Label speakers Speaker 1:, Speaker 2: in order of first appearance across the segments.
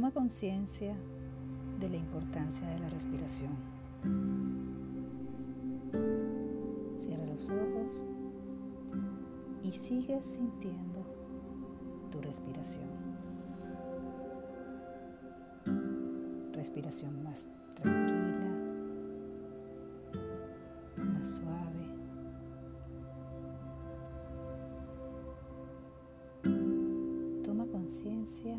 Speaker 1: Toma conciencia de la importancia de la respiración. Cierra los ojos y sigue sintiendo tu respiración. Respiración más tranquila, más suave. Toma conciencia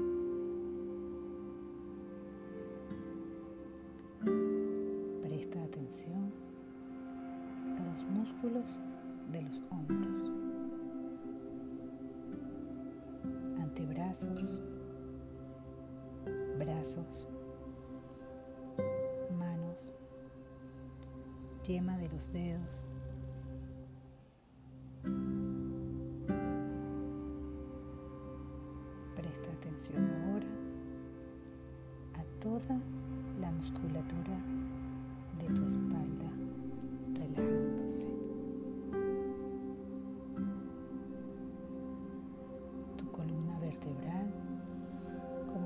Speaker 1: Presta atención a los músculos de los hombros, antebrazos, brazos, manos, yema de los dedos, ahora a toda la musculatura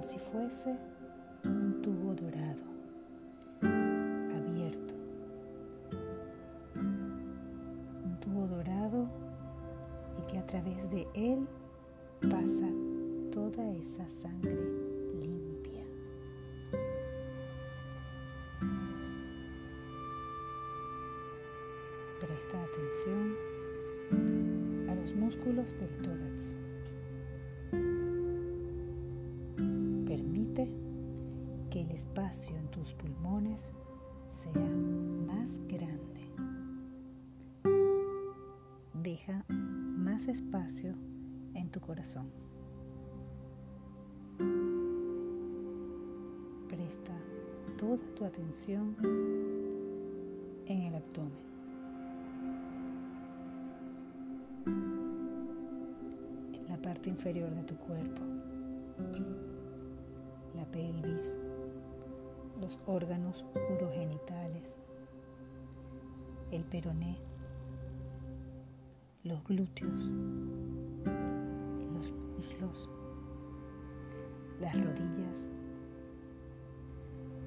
Speaker 1: si fuese un tubo dorado, abierto. Un tubo dorado y que a través de él pasa toda esa sangre limpia. Presta atención a los músculos del tórax. Espacio en tus pulmones sea más grande. Deja más espacio en tu corazón. Presta toda tu atención en el abdomen. En la parte inferior de tu cuerpo. La pelvis, los órganos urogenitales, el peroné, los glúteos, los muslos, las rodillas,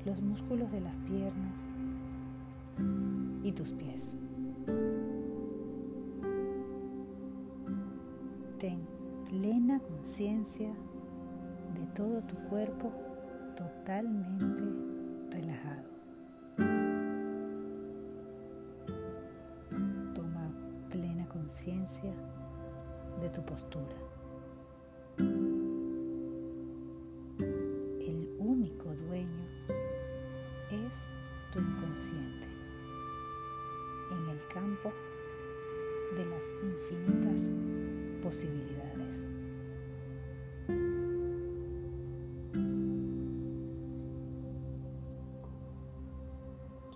Speaker 1: los músculos de las piernas y tus pies. Ten plena conciencia de todo tu cuerpo totalmente relajado. Toma plena conciencia de tu postura. tu inconsciente en el campo de las infinitas posibilidades.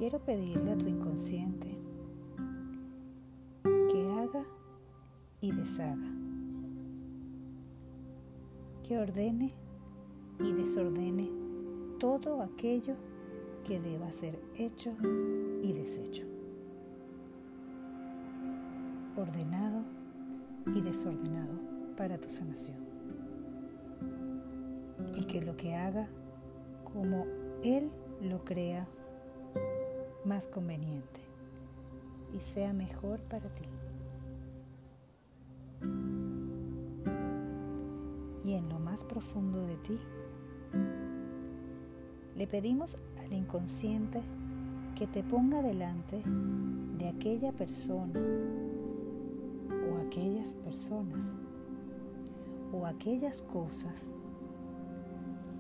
Speaker 1: Quiero pedirle a tu inconsciente que haga y deshaga, que ordene y desordene todo aquello que deba ser hecho y deshecho, ordenado y desordenado para tu sanación. Y que lo que haga como Él lo crea más conveniente y sea mejor para ti. Y en lo más profundo de ti, le pedimos al inconsciente que te ponga delante de aquella persona o aquellas personas o aquellas cosas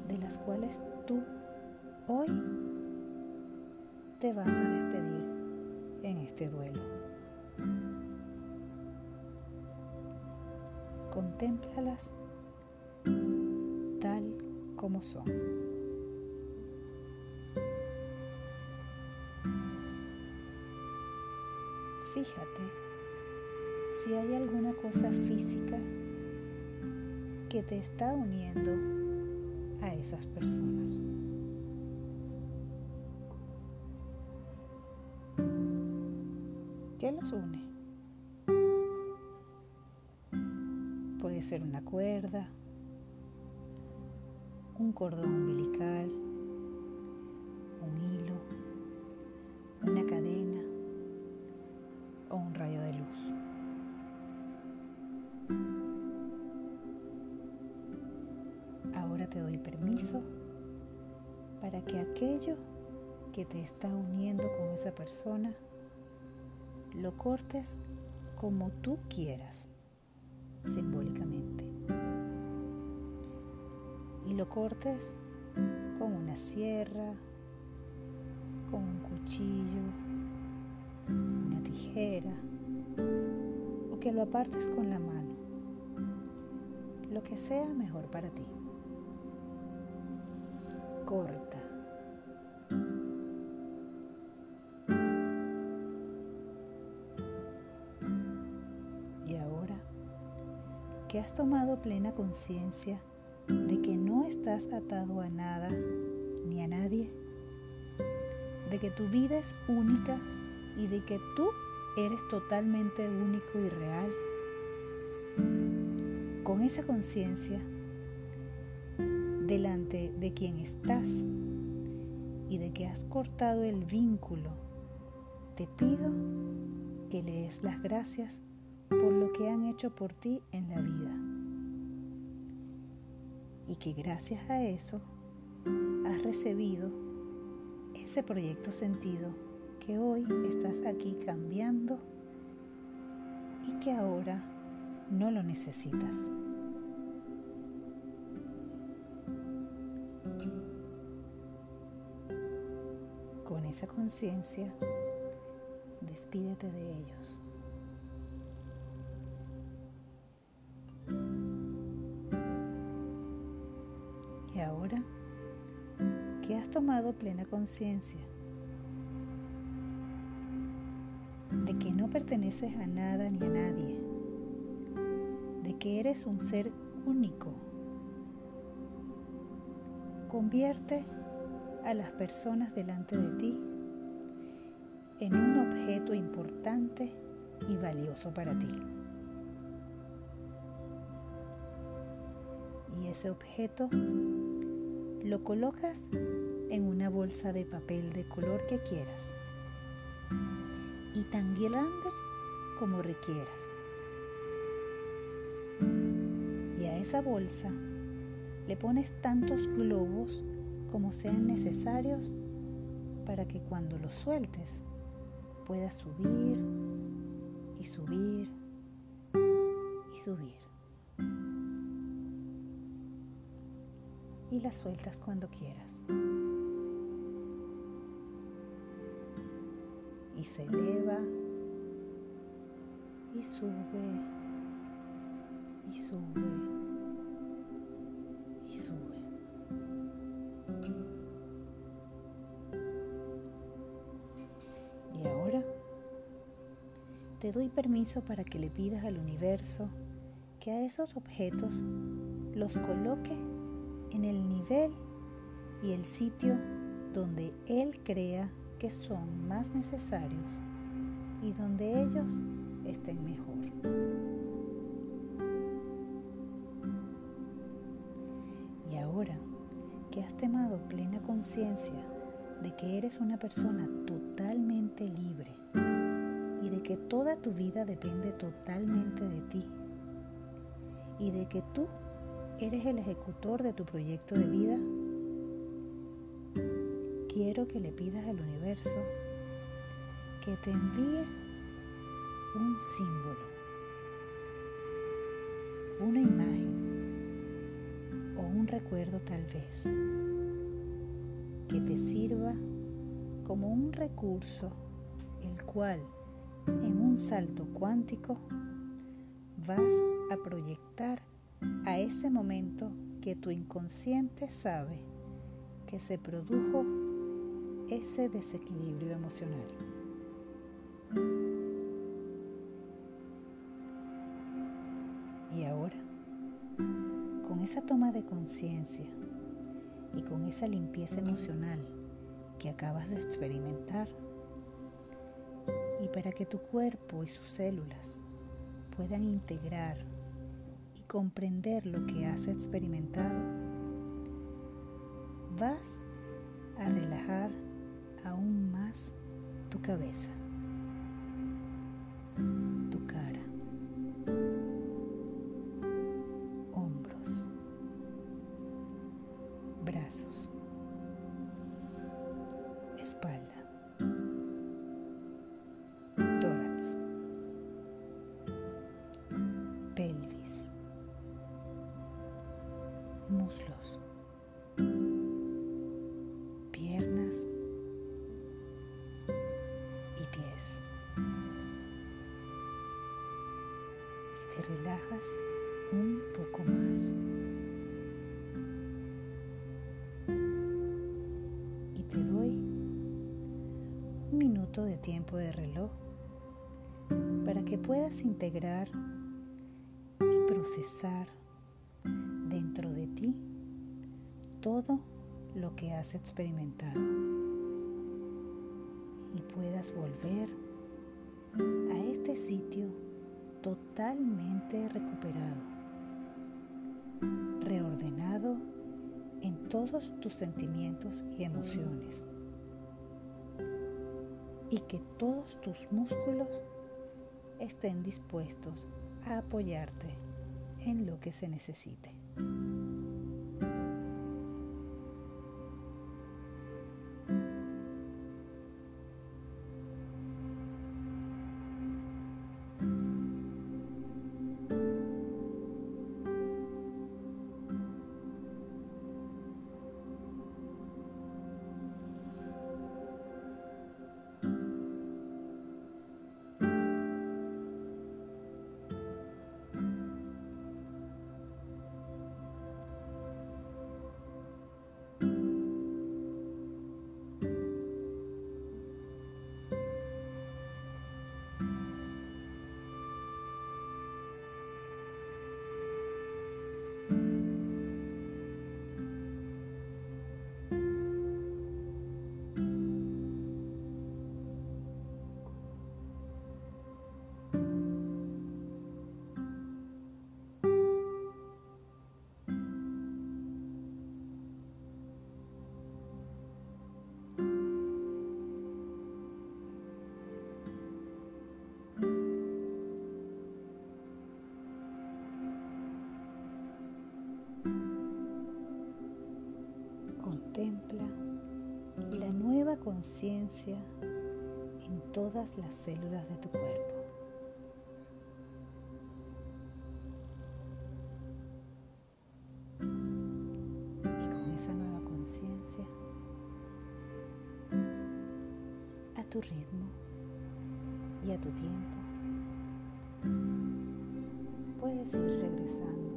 Speaker 1: de las cuales tú hoy te vas a despedir en este duelo. Contémplalas tal como son. Fíjate si hay alguna cosa física que te está uniendo a esas personas. ¿Qué los une? Puede ser una cuerda, un cordón umbilical, un hilo, una cadena o un rayo de luz. Ahora te doy permiso para que aquello que te está uniendo con esa persona lo cortes como tú quieras, simbólicamente. Y lo cortes con una sierra, con un cuchillo, una tijera, o que lo apartes con la mano, lo que sea mejor para ti. Corta que has tomado plena conciencia de que no estás atado a nada ni a nadie, de que tu vida es única y de que tú eres totalmente único y real. Con esa conciencia, delante de quien estás y de que has cortado el vínculo, te pido que le des las gracias que han hecho por ti en la vida. Y que gracias a eso has recibido ese proyecto sentido que hoy estás aquí cambiando y que ahora no lo necesitas. Con esa conciencia, despídete de ellos. Que has tomado plena conciencia de que no perteneces a nada ni a nadie, de que eres un ser único, convierte a las personas delante de ti en un objeto importante y valioso para ti. Y ese objeto lo colocas en una bolsa de papel de color que quieras y tan grande como requieras. Y a esa bolsa le pones tantos globos como sean necesarios para que cuando los sueltes puedas subir y subir y subir. Y la sueltas cuando quieras. Y se eleva y sube y sube y sube. Y ahora te doy permiso para que le pidas al universo que a esos objetos los coloque en el nivel y el sitio donde Él crea que son más necesarios y donde ellos estén mejor. Y ahora que has tomado plena conciencia de que eres una persona totalmente libre y de que toda tu vida depende totalmente de ti y de que tú ¿Eres el ejecutor de tu proyecto de vida? Quiero que le pidas al universo que te envíe un símbolo, una imagen o un recuerdo tal vez que te sirva como un recurso el cual en un salto cuántico vas a proyectar a ese momento que tu inconsciente sabe que se produjo ese desequilibrio emocional. Y ahora, con esa toma de conciencia y con esa limpieza emocional que acabas de experimentar, y para que tu cuerpo y sus células puedan integrar comprender lo que has experimentado, vas a relajar aún más tu cabeza, relajas un poco más. Y te doy un minuto de tiempo de reloj para que puedas integrar y procesar dentro de ti todo lo que has experimentado y puedas volver a este sitio totalmente recuperado, reordenado en todos tus sentimientos y emociones y que todos tus músculos estén dispuestos a apoyarte en lo que se necesite. Contempla la nueva conciencia en todas las células de tu cuerpo. Y con esa nueva conciencia, a tu ritmo y a tu tiempo, puedes ir regresando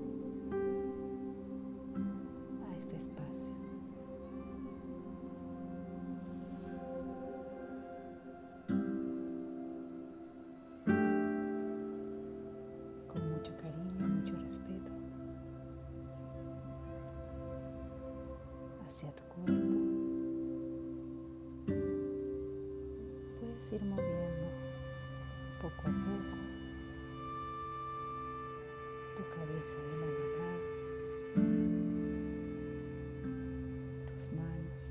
Speaker 1: hacia tu cuerpo. Puedes ir moviendo poco a poco tu cabeza de lado a lado, tus manos,